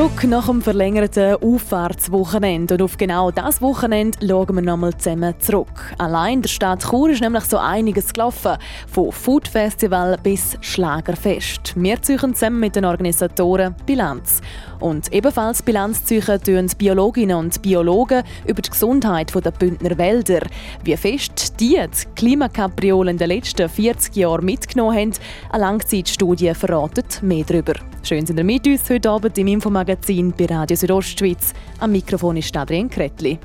Zurück nach dem verlängerten Auffahrtswochenende. Und auf genau das Wochenende schauen wir nochmal zusammen zurück. Allein in der Stadt Chur ist nämlich so einiges gelaufen. Von Food Festival bis Schlagerfest. Wir ziehen zusammen mit den Organisatoren Bilanz. Und ebenfalls Bilanz ziehen tun Biologinnen und Biologen über die Gesundheit der Bündner Wälder. Wie fest die die Klimakapriolen den letzten 40 Jahren mitgenommen haben, eine Langzeitstudie verratet mehr darüber. Schön sind ihr mit uns heute Abend im Infomagazin bei Radio Südostschweiz. Am Mikrofon ist Adrian Kretli.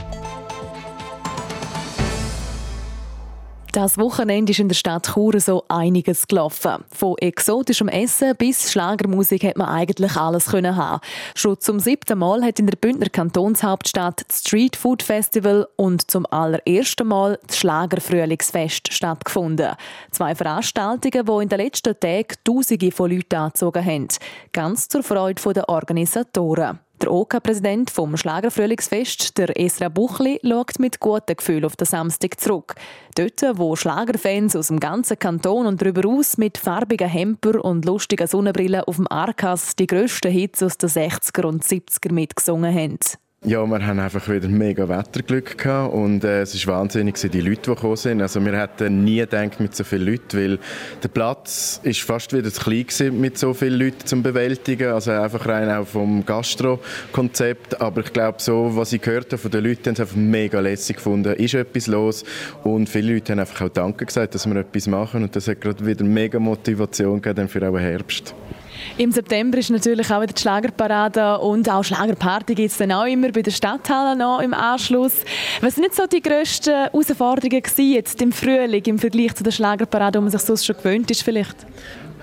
Das Wochenende ist in der Stadt Chur so einiges gelaufen. Von exotischem Essen bis Schlagermusik hat man eigentlich alles können haben. Schon zum siebten Mal hat in der Bündner Kantonshauptstadt das Street Food Festival und zum allerersten Mal das Schlagerfrühlingsfest stattgefunden. Zwei Veranstaltungen, die in den letzten Tagen Tausende von Leuten angezogen haben. Ganz zur Freude der Organisatoren. Der OK-Präsident vom Schlagerfrühlingsfest, der Esra Buchli, schaut mit gutem Gefühl auf den Samstag zurück. Dort, wo Schlagerfans aus dem ganzen Kanton und darüber aus mit farbigen Hemper und lustigen Sonnenbrillen auf dem Arkas die grössten Hits aus den 60er und 70er mitgesungen haben. Ja, wir haben einfach wieder mega Wetterglück gehabt und äh, es ist wahnsinnig, die Leute, die gekommen sind. Also wir hätten nie gedacht mit so vielen Leuten, weil der Platz ist fast wieder zu klein gewesen, mit so vielen Leuten zum bewältigen. Also einfach rein auch vom Gastro-Konzept. Aber ich glaube, so was ich gehört habe von den Leuten, haben es einfach mega lässig gefunden. Ist etwas los und viele Leute haben einfach auch Danke gesagt, dass wir etwas machen und das hat gerade wieder mega Motivation gegeben für auch Herbst. Im September ist natürlich auch wieder die Schlagerparade und auch Schlagerparty gibt es dann auch immer bei der Stadthalle noch im Anschluss. Was sind nicht so die grössten Herausforderungen gewesen jetzt im Frühling im Vergleich zu der Schlagerparade, wo man sich sonst schon gewöhnt ist vielleicht?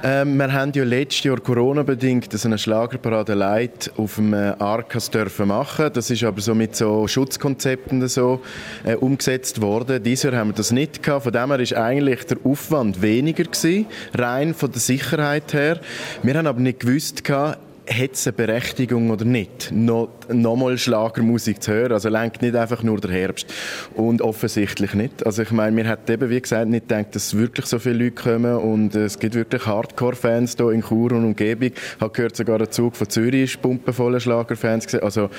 Ähm, wir haben ja letztes Jahr Corona-bedingt eine Schlagerparade Light auf dem äh, Arkas dürfen machen. Das ist aber so mit so Schutzkonzepten so äh, umgesetzt worden. Dieses Jahr haben wir das nicht gehabt. Von dem her ist eigentlich der Aufwand weniger gewesen, rein von der Sicherheit her. Wir haben aber nicht gewusst gehabt, hat es eine Berechtigung oder nicht, noch, nochmal Schlagermusik zu hören. Also lenkt nicht einfach nur der Herbst. Und offensichtlich nicht. Also ich meine, wir hätten eben, wie gesagt, nicht gedacht, dass wirklich so viele Leute kommen und es gibt wirklich Hardcore-Fans hier in Chur und Umgebung. Ich habe gehört, sogar der Zug von Zürich ist pumpenvoller Schlagerfans. Also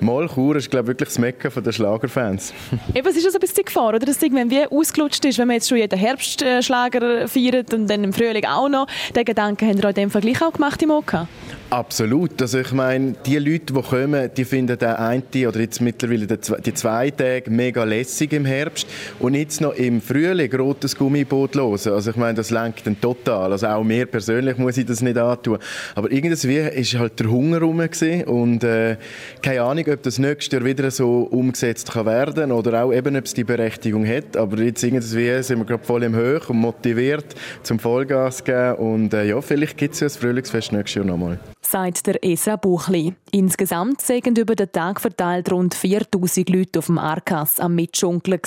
mal Chur ist, glaube ich, wirklich das Mecker der Schlagerfans. eben, es ist also ein bisschen die Gefahr, oder? Dass irgendwann wie ausgelutscht ist, wenn man jetzt schon jeden Herbstschlager feiert und dann im Frühling auch noch. Den Gedanken haben wir in dem Vergleich auch gemacht im OK? Absolut. Also ich meine, die Leute, die kommen, die finden den einen oder jetzt mittlerweile die zwei Tage mega lässig im Herbst und jetzt noch im Frühling rotes Gummiboot los. Also ich meine, das lenkt dann total. Also auch mir persönlich muss ich das nicht antun. Aber irgendwie ist halt der Hunger rum und äh, keine Ahnung, ob das nächstes Jahr wieder so umgesetzt kann werden oder auch eben, ob es die Berechtigung hat. Aber jetzt irgendwie sind wir gerade voll im Höch und motiviert zum Vollgas geben und äh, ja, vielleicht gibt es ja das Frühlingsfest nächstes Jahr nochmal sagt der Esra Buchli. Insgesamt sind über den Tag verteilt rund 4000 Leute auf dem Arkas am Mitschunkeln.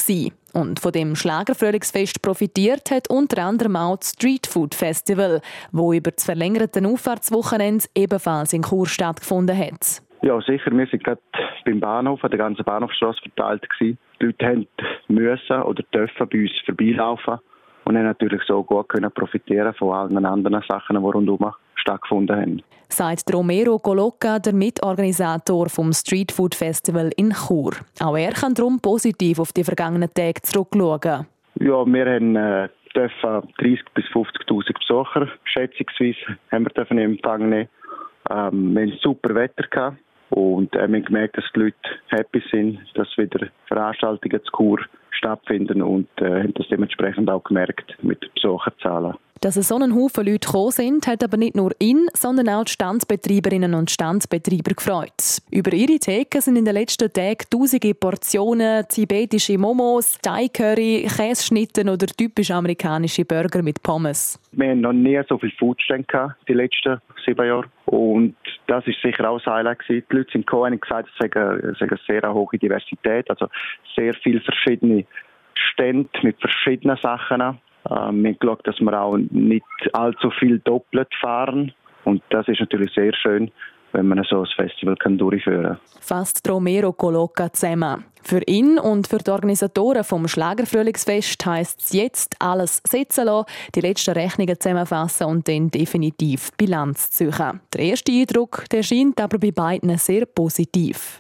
Und von dem Schlagerfrühlingsfest profitiert hat unter anderem auch das Street Food Festival, wo über das verlängerte Auffahrtswochenende ebenfalls in Chur stattgefunden hat. Ja, sicher. Wir sind gerade beim Bahnhof, an der ganzen Bahnhofstrasse verteilt. Die Leute haben müssen oder dürfen bei uns vorbeilaufen und haben natürlich so gut können profitieren von allen anderen Sachen, die rundherum stattgefunden haben. Sagt Romero Golocca, der Mitorganisator vom Street Food Festival in Chur. Auch er kann darum positiv auf die vergangenen Tage zurückschauen. Ja, wir haben äh, dürfen 30.000 bis 50.000 Besucher schätzungsweise haben wir dürfen in Empfang nehmen. Ähm, wir hatten super Wetter gehabt und wir haben gemerkt, dass die Leute happy sind, dass wieder Veranstaltungen zu Chur stattfinden und äh, haben das dementsprechend auch gemerkt mit den Besucherzahlen. Dass so ein Haufen Leute gekommen sind, hat aber nicht nur ihn, sondern auch die Standsbetreiberinnen und Standsbetreiber gefreut. Über ihre Theke sind in den letzten Tagen tausende Portionen tibetische Momos, Thai-Curry, Käseschnitten oder typisch amerikanische Burger mit Pommes. Wir haben noch nie so viele Foodstände die letzten sieben Jahre. Und das ist sicher auch ein Highlight gewesen. Die Leute sind gekommen und gesagt, es sei eine sehr hohe Diversität, also sehr viele verschiedene Stände mit verschiedenen Sachen. Ähm, wir haben geschaut, dass wir auch nicht allzu viel doppelt fahren. Und das ist natürlich sehr schön, wenn man so ein Festival kann durchführen kann. Fasst Romero Coloca zusammen. Für ihn und für die Organisatoren vom Schlagerfrühlingsfest heisst es jetzt alles setzen lassen, die letzten Rechnungen zusammenfassen und dann definitiv Bilanz ziehen. Der erste Eindruck der scheint aber bei beiden sehr positiv.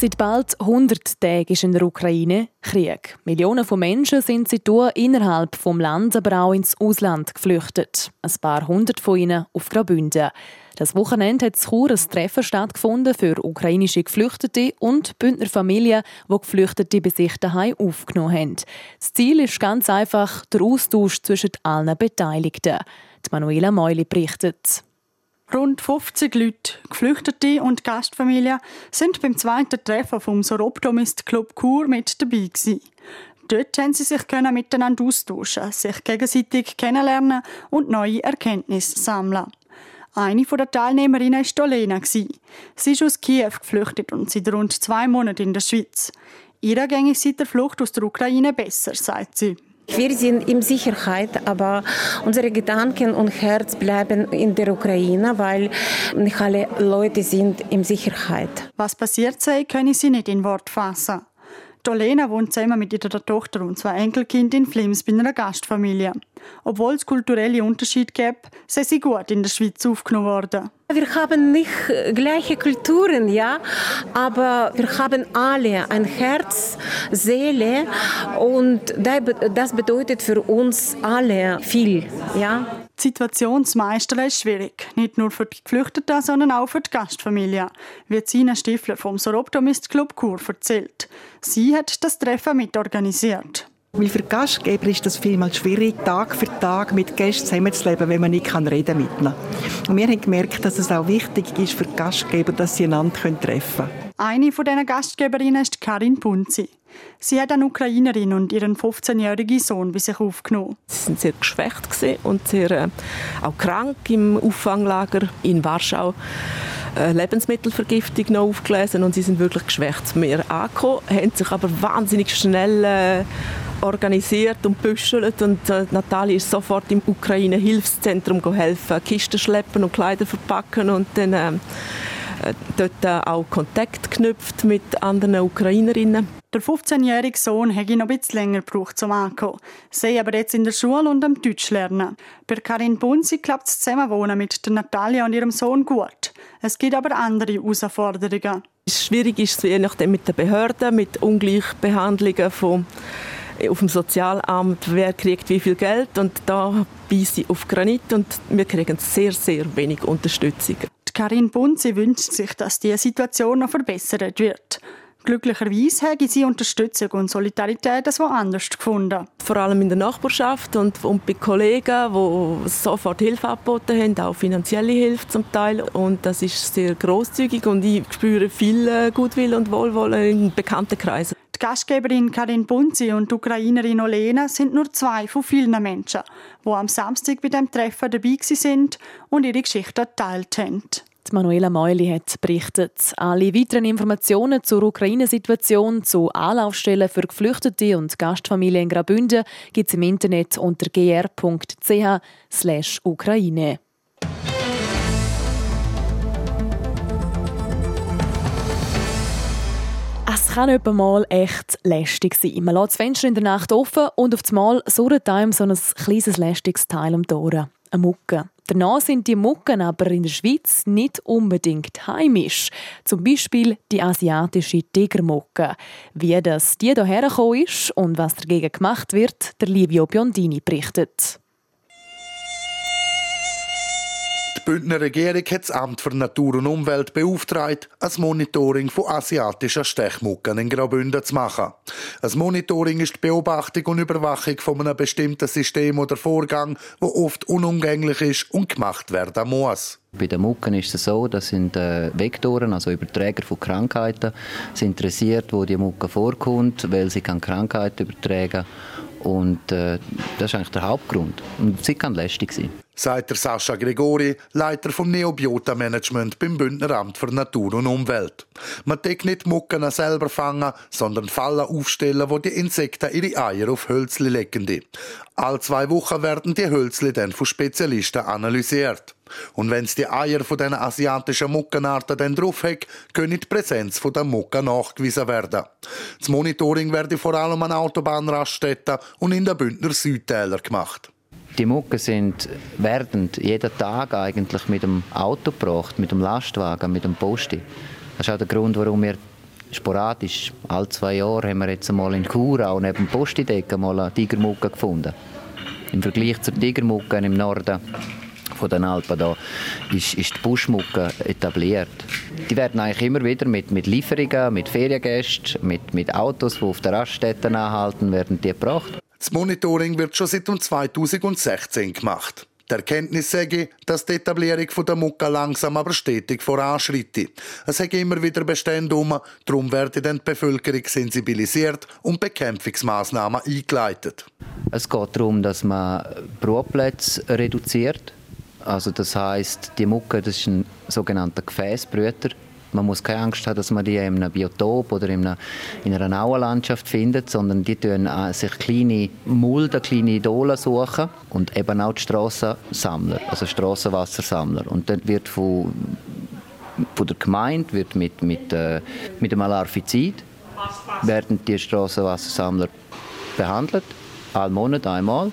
Seit bald 100 Tagen ist in der Ukraine Krieg. Millionen von Menschen sind seitdem innerhalb vom Land, aber auch ins Ausland geflüchtet. Ein paar hundert von ihnen auf Graubünden. Das Wochenende hat Chur ein Treffen stattgefunden für ukrainische Geflüchtete und Bündner Familien, die Geflüchtete bei sich daheim aufgenommen haben. Das Ziel ist ganz einfach der Austausch zwischen allen Beteiligten. Die Manuela Meuli berichtet. Rund 50 Leute, Geflüchtete und Gastfamilien, sind beim zweiten Treffen vom Soroptomist Club Chur mit dabei gewesen. Dort haben sie sich miteinander austauschen, sich gegenseitig kennenlernen und neue Erkenntnisse sammeln. Eine der Teilnehmerinnen war Olena. Sie ist aus Kiew geflüchtet und seit rund zwei Monaten in der Schweiz. Ihr ging es seit der Flucht aus der Ukraine besser, sagt sie. Wir sind in Sicherheit, aber unsere Gedanken und Herz bleiben in der Ukraine, weil nicht alle Leute sind in Sicherheit. Was passiert sei, können sie nicht in Wort fassen. Dolena wohnt zusammen mit ihrer Tochter und zwei Enkelkindern in Flims bei einer Gastfamilie. Obwohl es kulturelle Unterschiede gibt, sind sie gut in der Schweiz aufgenommen worden. Wir haben nicht gleiche Kulturen, ja, aber wir haben alle ein Herz, Seele und das bedeutet für uns alle viel, ja. Die Situation zu meistern ist schwierig, nicht nur für die Geflüchteten, sondern auch für die Gastfamilie, wie Sina Stifler vom Soroptomist Club Chur erzählt. Sie hat das Treffen mitorganisiert. Weil für Gastgeber ist das vielmal schwierig, Tag für Tag mit Gästen zusammenzuleben, wenn man nicht reden mit ihnen. Und wir haben gemerkt, dass es auch wichtig ist für Gastgeber, dass sie einander treffen können. Eine von diesen Gastgeberinnen ist Karin Punzi. Sie hat eine Ukrainerin und ihren 15-jährigen Sohn bei sich aufgenommen. Sie sind sehr geschwächt und sehr äh, auch krank im Auffanglager in Warschau. Äh, Lebensmittelvergiftung noch aufgelesen und sie sind wirklich geschwächt mir angekommen, haben sich aber wahnsinnig schnell äh, organisiert und büschelt und äh, Natalie ist sofort im Ukraine-Hilfszentrum geholfen, Kisten schleppen und Kleider verpacken und dann äh, äh dort äh, auch Kontakt geknüpft mit anderen Ukrainerinnen. Der 15-jährige Sohn hätte noch ein bisschen länger gebraucht zum Ankommen. Sie aber jetzt in der Schule und am Deutsch lernen. Bei Karin Bunzi klappt das Zusammenwohnen mit der Natalia und ihrem Sohn gut. Es gibt aber andere Herausforderungen. Schwierig ist es je nachdem mit den Behörden, mit Ungleichbehandlungen von auf dem Sozialamt, wer kriegt wie viel Geld und da beiße ich auf Granit und wir kriegen sehr, sehr wenig Unterstützung. Karin Bunzi wünscht sich, dass die Situation noch verbessert wird. Glücklicherweise haben sie Unterstützung und Solidarität das woanders gefunden. Vor allem in der Nachbarschaft und, und bei Kollegen, die sofort Hilfe angeboten haben, auch finanzielle Hilfe zum Teil. Und das ist sehr großzügig und ich spüre viel äh, Gutwill und Wohlwollen in bekannten Kreisen. Gastgeberin Karin Bunzi und die Ukrainerin Olena sind nur zwei von vielen Menschen, die am Samstag bei dem Treffen dabei sind und ihre Geschichte geteilt haben. Die Manuela Meuli hat berichtet. Alle weiteren Informationen zur Ukraine-Situation, zu Anlaufstellen für Geflüchtete und Gastfamilien in Graubünden gibt es im Internet unter gr.ch/ukraine. kann etwa mal echt lästig sein. Man lässt das Fenster in der Nacht offen und auf einmal surrt einem so ein kleines lästiges Teil die Ohren. Eine Mucke. Danach sind die Mucken aber in der Schweiz nicht unbedingt heimisch. Zum Beispiel die asiatische Tigermucke. Wie das die hierher gekommen ist und was dagegen gemacht wird, der Livio Biondini berichtet. Bündner Regierung hat das Amt für Natur und Umwelt beauftragt, ein Monitoring von asiatischen Stechmucken in Graubünden zu machen. Ein Monitoring ist die Beobachtung und Überwachung von einem bestimmten System oder Vorgang, wo oft unumgänglich ist und gemacht werden muss. Bei den Mucken ist es so, das sind äh, Vektoren, also Überträger von Krankheiten, sind interessiert, wo die Mucke vorkommt, weil sie kann Krankheiten übertragen und äh, das ist eigentlich der Hauptgrund. Und sie kann lästig sein. Sagt der Sascha Gregori, Leiter vom Neobiota-Management beim Bündneramt für Natur und Umwelt. Man deckt nicht Mucken selber fangen, sondern Fallen aufstellen, wo die Insekten ihre Eier auf Hölzli legen. All zwei Wochen werden die Hölzli dann von Spezialisten analysiert. Und wenn es die Eier von den asiatischen Muckenarten dann drauf hat, können die Präsenz von der Mucke nachgewiesen werden. Das Monitoring werde vor allem an Autobahnraststätten und in den Bündner Südtälern gemacht. Die Mucke sind werden jeden Tag eigentlich mit dem Auto gebracht, mit dem Lastwagen, mit dem Posti. Das ist auch der Grund, warum wir sporadisch, alle zwei Jahre, haben wir jetzt einmal in Chur auch neben dem Postideck mal eine Tigermucke gefunden. Im Vergleich zur Tigermucke im Norden von den Alpen da ist, ist die Buschmucke etabliert. Die werden eigentlich immer wieder mit, mit Lieferungen, mit Feriengästen, mit, mit Autos, die auf der Raststätten anhalten, werden die gebracht. Das Monitoring wird schon seit 2016 gemacht. Die Erkenntnis sage, dass die Etablierung der Mucke langsam aber stetig voranschreitet. Es hat immer wieder Bestände um, darum werden dann die Bevölkerung sensibilisiert und Bekämpfungsmaßnahmen eingeleitet. Es geht darum, dass man Brutplätze reduziert also das heißt, die Mucke das ist ein sogenannter Gefäßbrüter. Man muss keine Angst haben, dass man die in einem Biotop oder in einer, in einer Auenlandschaft findet, sondern die tun äh, sich kleine Mulden, kleine Idole suchen und eben auch die Strassensammler, also Strassenwassersammler. Und dann wird von, von der Gemeinde wird mit, mit, äh, mit dem Alarfizid werden die Strassenwassersammler behandelt, alle Monat einmal,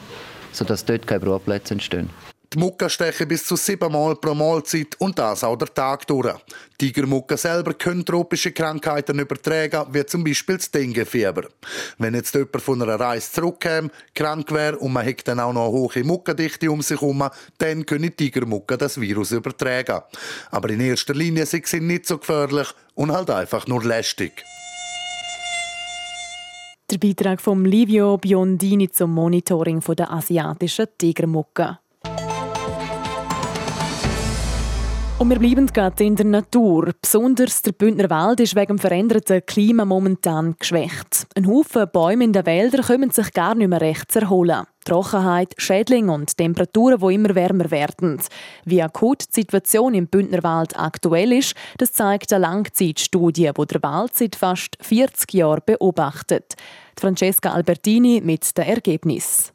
sodass dort keine Brutplätze entstehen. Die Mucke stechen bis zu siebenmal pro Mahlzeit und das auch der Tag durch. Tigermucke selber können tropische Krankheiten übertragen, wie zum Beispiel das Denguefieber. Wenn jetzt jemand von einer Reise zurückkäme, krank wäre und man hat dann auch noch eine hohe Muckendichte um sich herum, dann können Tigermucke das Virus übertragen. Aber in erster Linie sind sie nicht so gefährlich und halt einfach nur lästig. Der Beitrag von Livio Biondini zum Monitoring der asiatischen Tigermucke. Und wir bleiben gerade in der Natur. Besonders der Bündner Wald ist wegen dem veränderten Klima momentan geschwächt. Ein Haufen Bäume in den Wäldern können sich gar nicht mehr recht erholen. Trockenheit, Schädlinge und Temperaturen, die immer wärmer werden. Wie akut die Situation im Bündnerwald aktuell ist, das zeigt eine Langzeitstudie, die der Wald seit fast 40 Jahren beobachtet. Francesca Albertini mit dem Ergebnis.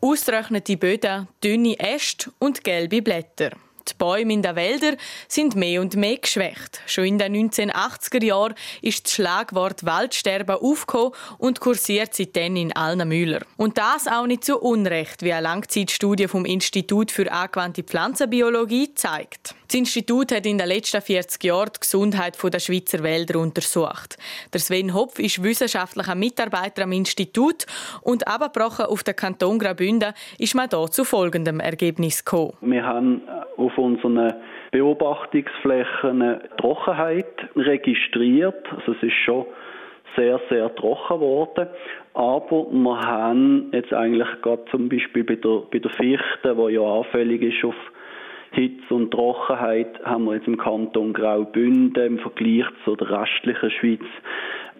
Austrocknete Böden, dünne Äste und gelbe Blätter. Die Bäume in den Wäldern sind mehr und mehr geschwächt. Schon in den 1980er Jahren ist das Schlagwort Waldsterben aufgekommen und kursiert seitdem in allen Müller. Und das auch nicht zu Unrecht, wie eine Langzeitstudie vom Institut für angewandte Pflanzenbiologie zeigt. Das Institut hat in den letzten 40 Jahren die Gesundheit der Schweizer Wälder untersucht. Der Sven Hopf ist wissenschaftlicher Mitarbeiter am Institut und abgebrochen auf den Kanton Graubünden ist man hier zu folgendem Ergebnis gekommen. Wir haben auf unseren Beobachtungsflächen Trockenheit registriert. Also es ist schon sehr, sehr trocken geworden. Aber wir haben jetzt eigentlich gerade zum Beispiel bei der, bei der Fichte, die ja anfällig ist auf Hitze und Trockenheit haben wir jetzt im Kanton Graubünden im Vergleich zur restlichen Schweiz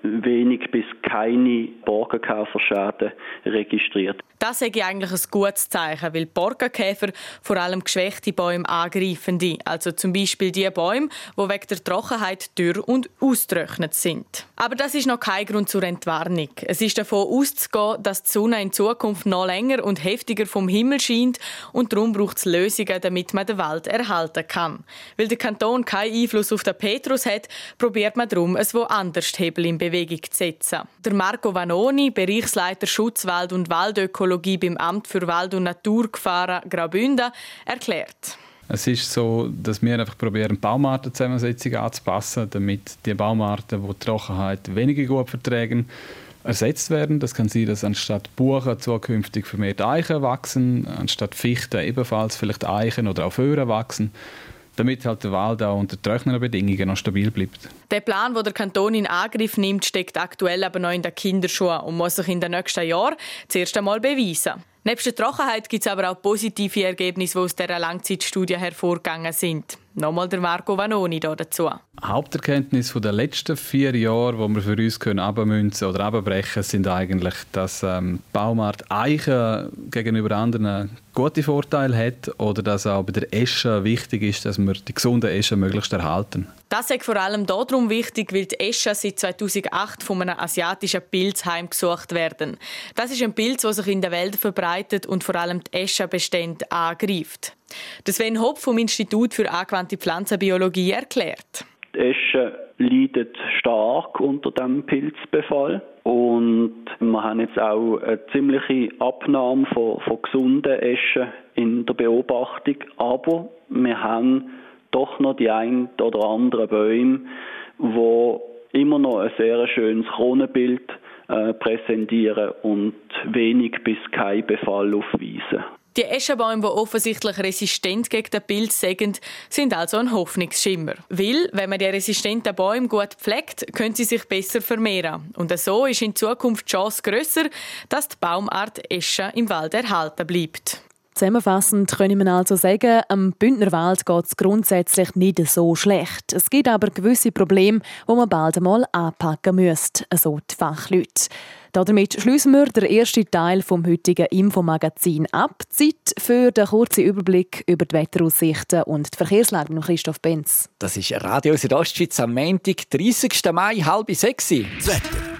wenig bis keine Borkenkäferschäden registriert. Das ist eigentlich ein gutes Zeichen, weil Borkenkäfer vor allem geschwächte Bäume angreifen. Also zum Beispiel die Bäume, die wegen der Trockenheit dürr und austrocknet sind. Aber das ist noch kein Grund zur Entwarnung. Es ist davon auszugehen, dass die Sonne in Zukunft noch länger und heftiger vom Himmel scheint und darum braucht es Lösungen, damit man den Wald erhalten kann. Weil der Kanton keinen Einfluss auf den Petrus hat, probiert man darum, es woanders Hebel in Bewegung zu setzen. Der Marco Vanoni, Bereichsleiter Schutzwald und Waldökologie beim Amt für Wald- und Naturgefahren Graubünden, erklärt. Es ist so, dass wir einfach probieren, Baumartenzusammensetzung anzupassen, damit die Baumarten, die, die Trockenheit weniger gut vertragen, ersetzt werden. Das kann sein, dass anstatt Buchen zukünftig vermehrt Eichen wachsen, anstatt Fichten ebenfalls vielleicht Eichen oder auch Föhren wachsen damit halt der Wald auch unter trockenen Bedingungen noch stabil bleibt. Der Plan, den der Kanton in Angriff nimmt, steckt aktuell aber noch in den Kinderschuhen und muss sich in den nächsten Jahren zuerst einmal beweisen. Neben der Trockenheit gibt es aber auch positive Ergebnisse, die aus dieser Langzeitstudie hervorgegangen sind. Nochmal der Marco Vanoni dazu. Haupterkenntnis der letzten vier Jahre, wo wir für uns können abmünzen oder abbrechen, sind eigentlich, dass ähm, Baumart Eichen gegenüber anderen gute Vorteile hat oder dass auch bei der Esche wichtig ist, dass wir die gesunden Eschen möglichst erhalten. Das ist vor allem darum wichtig, weil die Eschen seit 2008 von einem asiatischen Pilz heimgesucht werden. Das ist ein Pilz, der sich in der Welt verbreitet und vor allem die Eschenbestände angreift. Das Sven Hopp vom Institut für angewandte Pflanzenbiologie erklärt. Die Esche leidet stark unter dem Pilzbefall und wir haben jetzt auch eine ziemliche Abnahme von, von gesunden Eschen in der Beobachtung, aber wir haben doch noch die ein oder anderen Bäume, wo immer noch ein sehr schönes Kronenbild äh, präsentieren und wenig bis kein Befall aufweisen. Die Eschenbäume, die offensichtlich resistent gegen den Pilz sind, sind also ein Hoffnungsschimmer. Weil, wenn man die resistenten Bäume gut pflegt, können sie sich besser vermehren. Und so ist in Zukunft die Chance grösser, dass die Baumart Esche im Wald erhalten bleibt. Zusammenfassend können wir also sagen, am Bündnerwald geht es grundsätzlich nicht so schlecht. Es gibt aber gewisse Probleme, die man bald einmal anpacken müsste, so die Fachleute. Damit schließen wir den ersten Teil vom heutigen Infomagazin ab. Zeit für den kurzen Überblick über die Wetteraussichten und die Verkehrslage mit Christoph Benz. Das ist Radio Südostschweiz am Montag, 30. Mai, halb sechs. Das Wetter.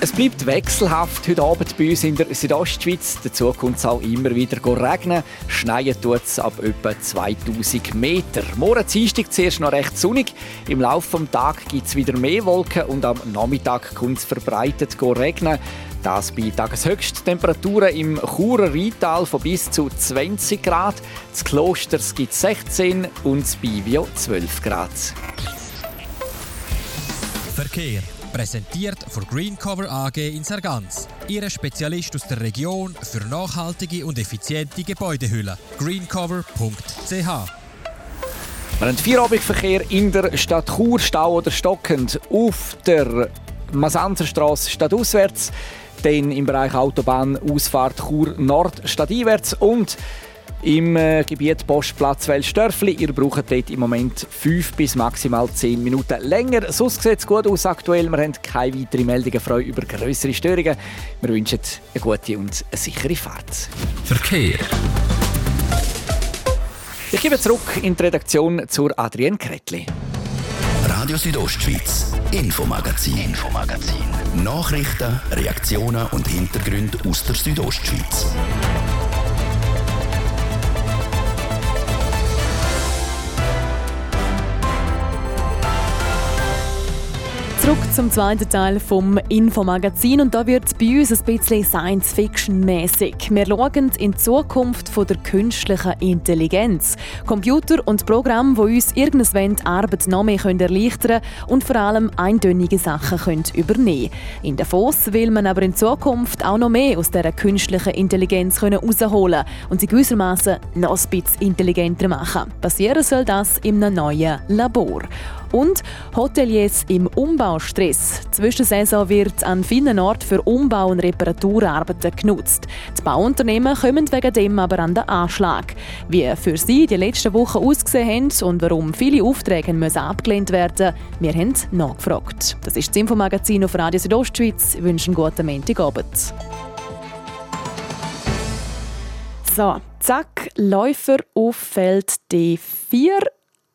es bleibt wechselhaft heute Abend bei uns in der Südostschweiz. Dazu kommt es auch immer wieder regnen. Schneien tut es ab etwa 2000 Meter. Morgen Dienstag zuerst noch recht sonnig. Im Laufe des Tages gibt es wieder mehr Wolken und am Nachmittag kommt es verbreitet regnen. Das bei Tageshöchsttemperaturen im Churer Rheintal von bis zu 20 Grad. Das Klosters gibt 16 und das Bivio 12 Grad. Verkehr Präsentiert von Greencover AG in Sargans. Ihre Spezialist aus der Region für nachhaltige und effiziente Gebäudehülle. greencover.ch wir haben Feierabendverkehr in der Stadt Chur, Stau oder stockend. Auf der Masanzerstraße stadtauswärts, dann im Bereich Autobahn Ausfahrt Chur Nord stadteinwärts und im äh, Gebiet Postplatz Welsdörfli. Ihr braucht dort im Moment 5 bis maximal 10 Minuten länger. Sonst sieht es gut aus aktuell. Wir haben keine weiteren Meldungen frei über größere Störungen. Wir wünschen eine gute und eine sichere Fahrt. Verkehr. Ich gebe zurück in die Redaktion zur Adrienne Kretli. Radio Südostschweiz, Infomagazin, Infomagazin. Nachrichten, Reaktionen und Hintergründe aus der Südostschweiz. Zurück zum zweiten Teil vom Infomagazin und da wird es bei uns ein bisschen Science-Fiction-mäßig. Wir schauen in die Zukunft von der künstlichen Intelligenz. Computer und Programme, die uns irgendwann die Arbeit noch mehr erleichtern können und vor allem eindeutige Sachen können übernehmen In Davos will man aber in Zukunft auch noch mehr aus dieser künstlichen Intelligenz herausholen und sie gewissermaßen noch ein bisschen intelligenter machen. Passieren soll das in einem neuen Labor. Und Hoteliers im Umbaustress. Zwischensaison wird an vielen Orten für Umbau- und Reparaturarbeiten genutzt. Die Bauunternehmen kommen wegen dem aber an den Anschlag. Wie für sie die letzten Wochen ausgesehen haben und warum viele Aufträge müssen abgelehnt werden wir haben nachgefragt. Das ist das Infomagazin auf Radio Südostschweiz. Ich wünsche einen guten Montagabend. So, zack, Läufer auf Feld D4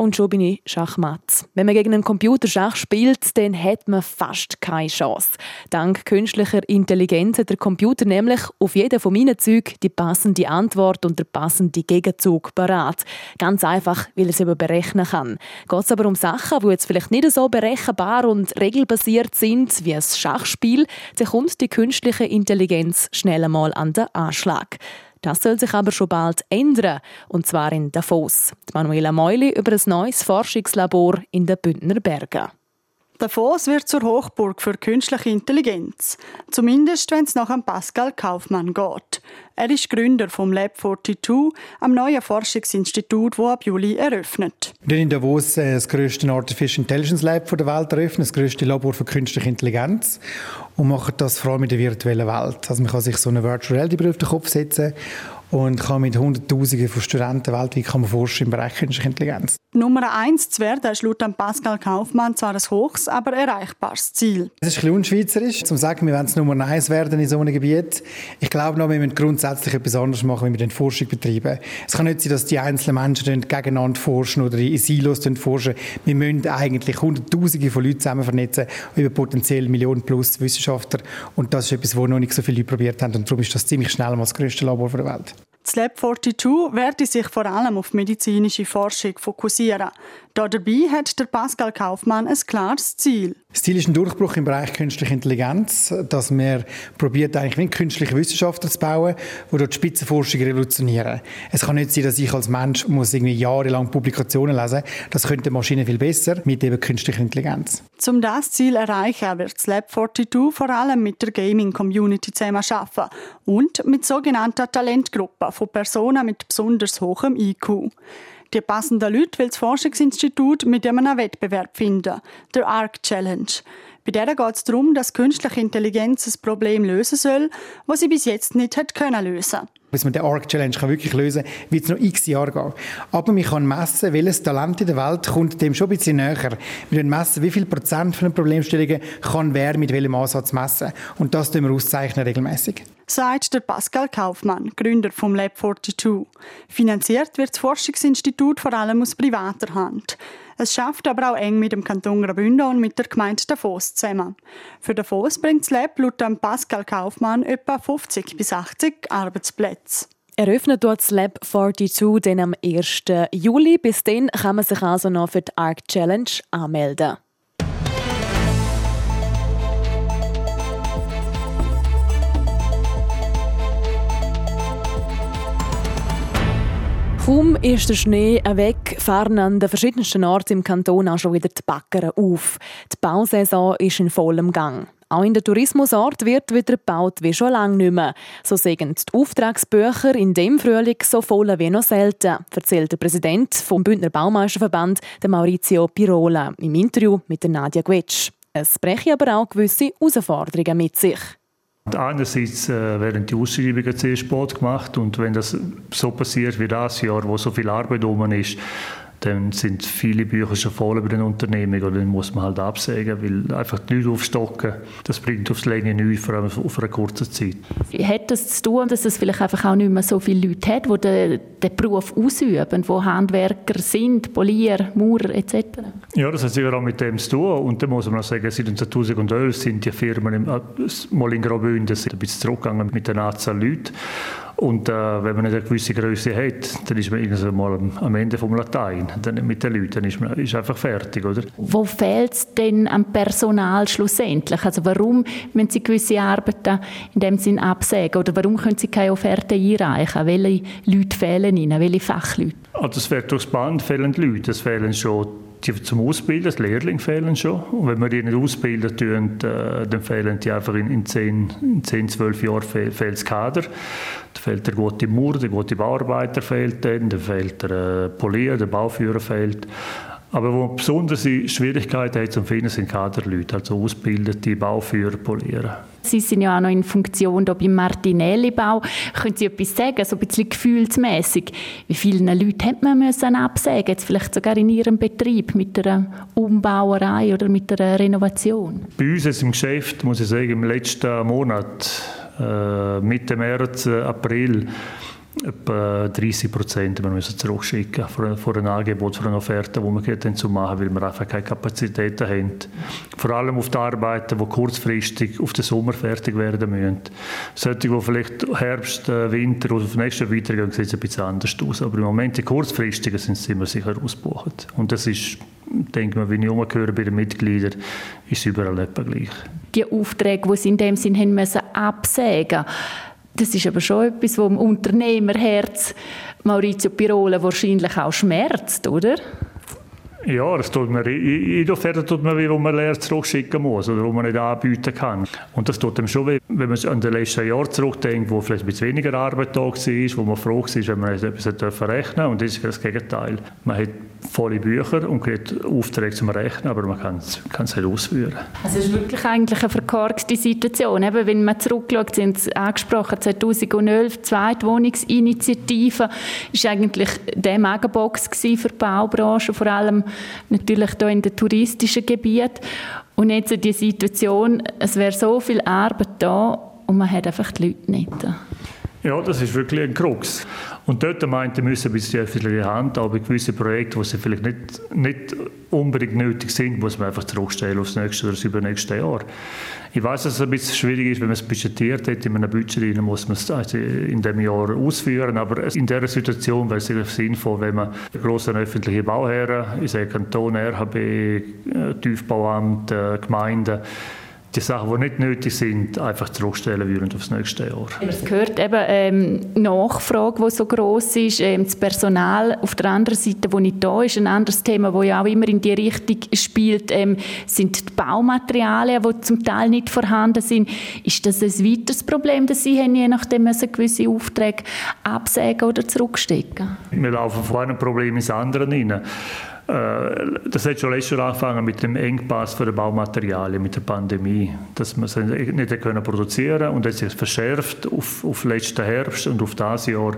und schon bin ich Schachmatt. Wenn man gegen einen Computer Schach spielt, dann hat man fast keine Chance. Dank künstlicher Intelligenz hat der Computer nämlich auf jeden von meinen Zügen die passende Antwort und der passende Gegenzug parat. Ganz einfach, weil er es eben berechnen kann. Geht es aber um Sachen, die jetzt vielleicht nicht so berechenbar und regelbasiert sind wie ein Schachspiel, dann kommt die künstliche Intelligenz schnell einmal an den Anschlag. Das soll sich aber schon bald ändern, und zwar in Davos. Die Manuela Meuli über ein neues Forschungslabor in den Bündner Bergen. Davos wird zur Hochburg für künstliche Intelligenz. Zumindest, wenn es nach Pascal Kaufmann geht. Er ist Gründer vom Lab 42, am neuen Forschungsinstitut, das ab Juli eröffnet. Wir in Davos äh, das grösste Artificial Intelligence Lab der Welt eröffnet, das grösste Labor für künstliche Intelligenz und machen das vor allem in der virtuellen Welt. Also man kann sich so eine Virtual Reality auf den Kopf setzen und kann mit Hunderttausenden von Studenten weltweit kann man forschen im Bereich künstliche Intelligenz. Nummer eins zu werden ist laut Pascal Kaufmann zwar ein hohes, aber erreichbares Ziel. Es ist ein bisschen unschweizerisch, zu sagen, wir wollen Nummer eins werden in so einem Gebiet. Ich glaube noch, wir müssen grundsätzlich etwas anderes machen, wenn wir den Forschung betreiben. Es kann nicht sein, dass die einzelnen Menschen gegeneinander forschen oder in Silos forschen. Wir müssen eigentlich Hunderttausende von Leuten zusammen vernetzen, über potenziell Millionen plus Wissenschaftler. Und das ist etwas, was noch nicht so viele Leute probiert haben. Und darum ist das ziemlich schnell mal das größte Labor der Welt. Das Lab 42 werde sich vor allem auf medizinische Forschung fokussieren. Dabei hat der Pascal Kaufmann ein klares Ziel. Das Ziel ist ein Durchbruch im Bereich künstliche Intelligenz, dass man probiert eigentlich wie künstliche Wissenschaftler zu bauen, die dort die Spitzenforschung revolutionieren. Es kann nicht sein, dass ich als Mensch muss irgendwie jahrelang Publikationen lesen. Das könnte Maschine viel besser mit eben künstlicher Intelligenz. Um das Ziel zu erreichen, wird das Lab 42 vor allem mit der Gaming-Community zusammenarbeiten und mit sogenannten Talentgruppen von Personen mit besonders hohem IQ. Die passenden Leute will das Forschungsinstitut mit einem Wettbewerb finden, der ARC Challenge. Bei der geht es darum, dass künstliche Intelligenz ein Problem lösen soll, das sie bis jetzt nicht hat können lösen bis man den ARC Challenge wirklich lösen kann, wird es noch x Jahre gehen. Aber man kann messen, welches Talent in der Welt kommt dem schon ein bisschen näher. Wir können messen, wie viel Prozent von den Problemstellungen kann wer mit welchem Ansatz messen. Und das tun wir auszeichnen regelmäßig sagt der Pascal Kaufmann, Gründer vom Lab 42. Finanziert wird das Forschungsinstitut vor allem aus privater Hand. Es schafft aber auch eng mit dem Kanton Graubünden und mit der Gemeinde Davos zusammen. Für Davos bringt das Lab laut Pascal Kaufmann etwa 50 bis 80 Arbeitsplätze. Eröffnet dort das Lab 42 dann am 1. Juli. Bis dann kann man sich also noch für die ARC Challenge anmelden. Kaum ist der Schnee weg, fahren an den verschiedensten Orten im Kanton auch schon wieder die Backern auf. Die Bausaison ist in vollem Gang. Auch in den Tourismusort wird wieder gebaut wie schon lange nicht mehr. So sagen die Auftragsbücher in dem Frühling so voll wie noch selten, erzählt der Präsident vom Bündner Baumeisterverband, Maurizio Pirola, im Interview mit Nadia Gwetsch. Es breche aber auch gewisse Herausforderungen mit sich. Einerseits äh, werden die Ausschreibungen sehr spät gemacht und wenn das so passiert wie das Jahr, wo so viel Arbeit rum ist, dann sind viele Bücher schon voll über den Unternehmen oder dann muss man halt absägen, weil einfach die Leute aufstocken, das bringt aufs Länge nichts, vor allem auf eine kurze Zeit. Hat das zu tun, dass es vielleicht einfach auch nicht mehr so viele Leute hat, die den, den Beruf ausüben, die Handwerker sind, Polier, Maurer etc.? Ja, das hat sicher auch mit dem zu tun und da muss man auch sagen, seit 2011 sind die Firmen im, äh, mal in Graubünden ein bisschen zurückgegangen mit der Anzahl Leute und äh, wenn man nicht eine gewisse Größe hat, dann ist man irgendwann mal am Ende vom Latein. Dann mit den Leuten dann ist man ist einfach fertig, oder? Wo fehlt es denn am Personal schlussendlich? Also warum müssen Sie gewisse Arbeiten in dem Sinn absägen? Oder warum können Sie keine Offerte einreichen? Welche Leute fehlen Ihnen? Welche Fachleute? Also es fehlt durchs Band fehlen Leute. Es fehlen schon die zum Ausbilden, die Lehrlinge fehlen schon. Und wenn wir die nicht ausbilden, tun, äh, dann fehlen die einfach in, in, 10, in 10, 12 Jahren fehl, fehlt das Kader. Fehlt der gute Mauer, der gute Bauarbeiter fehlt dann, dann fehlt der äh, Polier, der Bauführer fehlt. Aber wo besondere Schwierigkeiten hat zum Finden, sind Kaderleute, also ausgebildete Bauführer, Polieren. Sie sind ja auch noch in Funktion hier beim Martinelli-Bau. Können Sie etwas sagen, so ein bisschen gefühlsmässig? Wie viele Leute hat man müssen absägen, jetzt vielleicht sogar in Ihrem Betrieb mit einer Umbauerei oder mit einer Renovation? Bei uns im Geschäft, muss ich sagen, im letzten Monat, Mitte März, äh, April, etwa 30 Prozent wir müssen zurückschicken für, für ein Angebot, für eine Offerte, die wir dann zu machen, weil wir einfach keine Kapazitäten haben. Vor allem auf die Arbeiten, die kurzfristig auf den Sommer fertig werden müssen. Solche, die vielleicht Herbst, äh, Winter oder auf den nächsten weitergehen, sieht es ein bisschen anders aus. Aber im Moment die kurzfristigen sind sie immer sicher ausgebucht. Und das ist, denke ich, wenn ich umgehöre bei den Mitgliedern, ist überall etwa gleich. Die Aufträge, die sie in dem Sinn haben müssen absägen das ist aber schon etwas, was dem Unternehmerherz Maurizio Pirola wahrscheinlich auch schmerzt, oder? Ja, das tut mir, jede Offerte tut mir weh, wo man leer zurückschicken muss oder wo man nicht anbieten kann. Und das tut einem schon weh, wenn man an die letzten Jahre zurückdenkt, wo vielleicht ein bisschen weniger Arbeit da war, wo man froh war, wenn man etwas rechnen durfte. Und das ist das Gegenteil. Man hat volle Bücher und kriegt Aufträge zum Rechnen, aber man kann es, es nicht ausführen. Also es ist wirklich eigentlich eine verkorkste Situation. Eben, wenn man zurückschaut, sind Sie angesprochen, 2011, Zweitwohnungsinitiative, ist eigentlich der Megabox für die Baubranche, vor allem natürlich hier in den touristischen Gebieten. Und jetzt die Situation, es wäre so viel Arbeit da und man hat einfach die Leute nicht. Ja, das ist wirklich ein Krux. Und dort meinte müssen bis die öffentliche Hand, aber gewisse Projekte, die vielleicht nicht, nicht unbedingt nötig sind, muss man einfach zurückstellen aufs nächste oder das übernächste Jahr. Ich weiß, dass es ein bisschen schwierig ist, wenn man es budgetiert hat, in einem Budget rein, muss man es also in dem Jahr ausführen, aber in dieser Situation wäre es sinnvoll, wenn man große öffentliche Bauherren, ich sage Kanton, RHB, äh, Tiefbauamt, äh, Gemeinden, die Sachen, die nicht nötig sind, einfach zurückstellen würden aufs nächste Jahr. Es gehört eben ähm, Nachfrage, die so groß ist, ähm, das Personal auf der anderen Seite, wo nicht da ist. Ein anderes Thema, das ja auch immer in die Richtung spielt, ähm, sind die Baumaterialien, die zum Teil nicht vorhanden sind. Ist das ein weiteres Problem, dass Sie haben, je nachdem müssen gewisse Aufträge absägen oder zurückstecken? Wir laufen von einem Problem ins andere hinein. Äh, das hat schon letztes Jahr angefangen mit dem Engpass für Baumaterialien, mit der Pandemie, dass man sie nicht können produzieren und ist es verschärft auf, auf letzten Herbst und auf das Jahr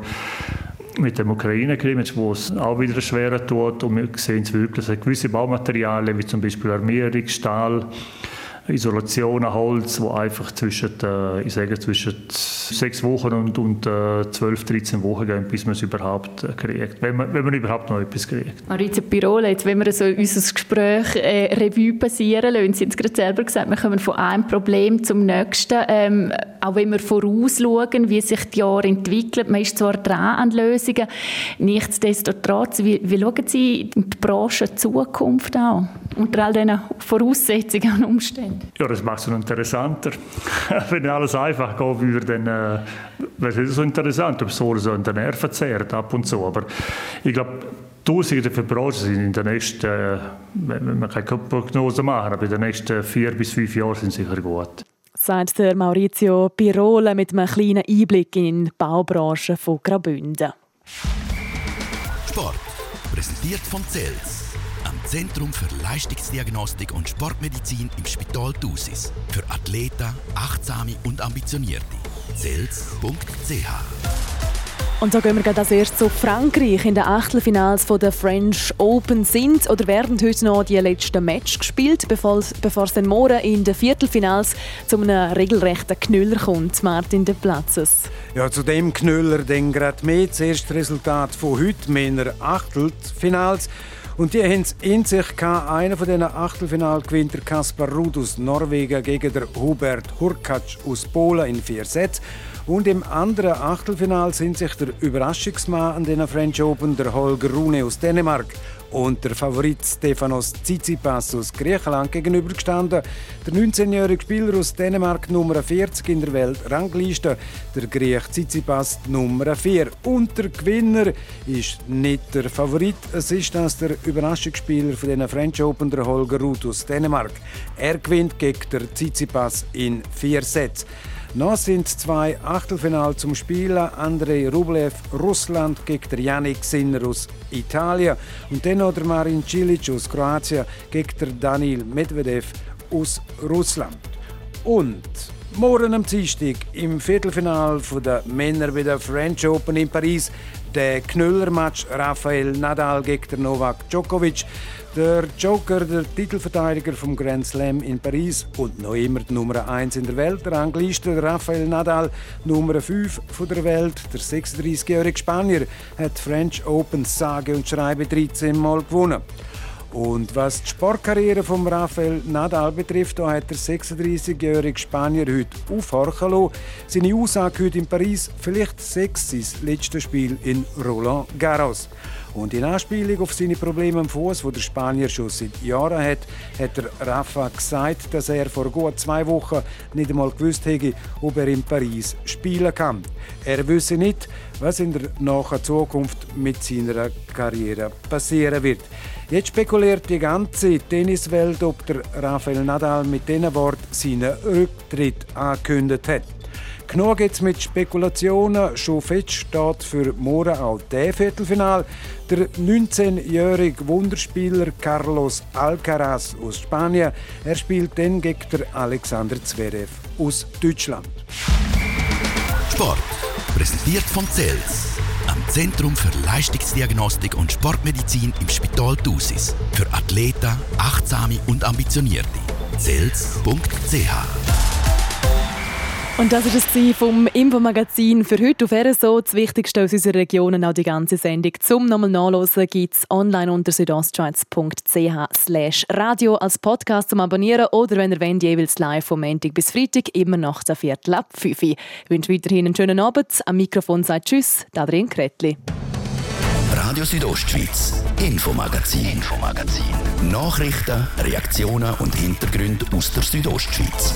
mit dem Ukraine-Krieg, wo es auch wieder schwerer tut. Und wir sehen es wirklich, dass gewisse Baumaterialien wie zum Beispiel Armierung, Stahl, Isolation an Holz, wo einfach zwischen, äh, ich sage, zwischen sechs Wochen und, und äh, 12, 13 Wochen gehen, bis man es überhaupt äh, kriegt, wenn man, wenn man überhaupt noch etwas kriegt. Maritza Pirola, jetzt, wenn wir so unser Gespräch äh, Revue passieren lassen, Sie haben es gerade selber gesagt, wir kommen von einem Problem zum nächsten, ähm, auch wenn wir vorausschauen, wie sich die Jahre entwickeln, man ist zwar dran an Lösungen, nichtsdestotrotz, wie, wie schauen Sie die Branche Zukunft an, unter all diesen Voraussetzungen und Umständen? Ja, das macht es noch interessanter. Wenn alles einfach gehen würde, dann äh, wäre es so interessant, ob es so an den Nerven zehrt ab und zu. Aber ich glaube, die Aussichten für die Branche sind in den nächsten, äh, man kann keine Prognose machen, aber in den nächsten vier bis fünf Jahren sind sicher gut. Sagt der Maurizio Pirola mit einem kleinen Einblick in die Baubranche von Graubünden. Sport, präsentiert von Zels. Zentrum für Leistungsdiagnostik und Sportmedizin im Spital Thusis. Für Athleten, Achtsame und Ambitionierte. Zels.ch und da gehen wir als erstes zu Frankreich. In den Achtelfinals der French Open sind oder werden heute noch die letzten Match gespielt, bevor, bevor es dann morgen in den Viertelfinals zu einem regelrechten Knüller kommt. Martin de Platzes. Ja, zu dem Knüller dann gerade mehr. Das erste Resultat von heute, Männer Achtelfinals. Und die haben es in sich gehabt. Einer von diesen Achtelfinal Kaspar Ruud aus Norwegen gegen Hubert Hurkacz aus Polen in vier Sätzen. Und im anderen Achtelfinal sind sich der Überraschungsmann an den French Open, der Holger Rune aus Dänemark, und der Favorit Stefanos Tsitsipas aus Griechenland gegenübergestanden. Der 19-jährige Spieler aus Dänemark Nummer 40 in der Weltrangliste, der Griech Tsitsipas Nummer 4. Und der Gewinner ist nicht der Favorit, es ist das der Überraschungsspieler von den French Open, der Holger Ruth aus Dänemark. Er gewinnt gegen der Tsitsipas in vier Sätzen. Noch sind zwei Achtelfinale zum Spielen. Andrei Rublev, Russland gegen der Yannick Sinner aus Italien. Und dann noch der Marin Cilic aus Kroatien gegen der Daniil Medvedev aus Russland. Und morgen am Dienstag im Viertelfinale der Männer bei der French Open in Paris der Knüller-Match Rafael Nadal gegen Novak Djokovic. Der Joker, der Titelverteidiger vom Grand Slam in Paris und noch immer die Nummer 1 in der Welt, der Angliste Rafael Nadal, Nummer 5 von der Welt, der 36-jährige Spanier, hat French Open sage und schreibe 13 Mal gewonnen. Und was die Sportkarriere von Rafael Nadal betrifft, da hat der 36-jährige Spanier heute aufhorchen lassen. Seine Aussage heute in Paris, vielleicht sechs sein letztes Spiel in Roland Garros. Und in Anspielung auf seine Probleme am Fuß, wo der Spanier schon seit Jahren hat, hat der Rafa gesagt, dass er vor gut zwei Wochen nicht einmal gewusst hätte, ob er in Paris spielen kann. Er wüsste nicht, was in der nahen Zukunft mit seiner Karriere passieren wird. Jetzt spekuliert die ganze Tenniswelt, ob der Rafael Nadal mit diesen Worten seinen Rücktritt angekündigt hat. Genug jetzt mit Spekulationen. Schon fest steht für morgen auch der Viertelfinal. Der 19-jährige Wunderspieler Carlos Alcaraz aus Spanien. Er spielt dann gegen Alexander Zverev aus Deutschland. Sport. Präsentiert von CELS. Am Zentrum für Leistungsdiagnostik und Sportmedizin im Spital Thusis. Für Athleten, Achtsame und Ambitionierte. CELS.ch und das war es vom Infomagazin für heute auf RSO. Das Wichtigste aus unserer Region und auch die ganze Sendung zum nochmal nachlesen gibt es online unter südostschweiz.ch radio als Podcast zum Abonnieren oder wenn ihr wollt, jeweils live vom Montag bis Freitag, immer nach der Viertel ab 5 Ich wünsche weiterhin einen schönen Abend. Am Mikrofon sagt Tschüss, Adrian Kretli. Radio Südostschweiz, Infomagazin, Infomagazin. Nachrichten, Reaktionen und Hintergründe aus der Südostschweiz.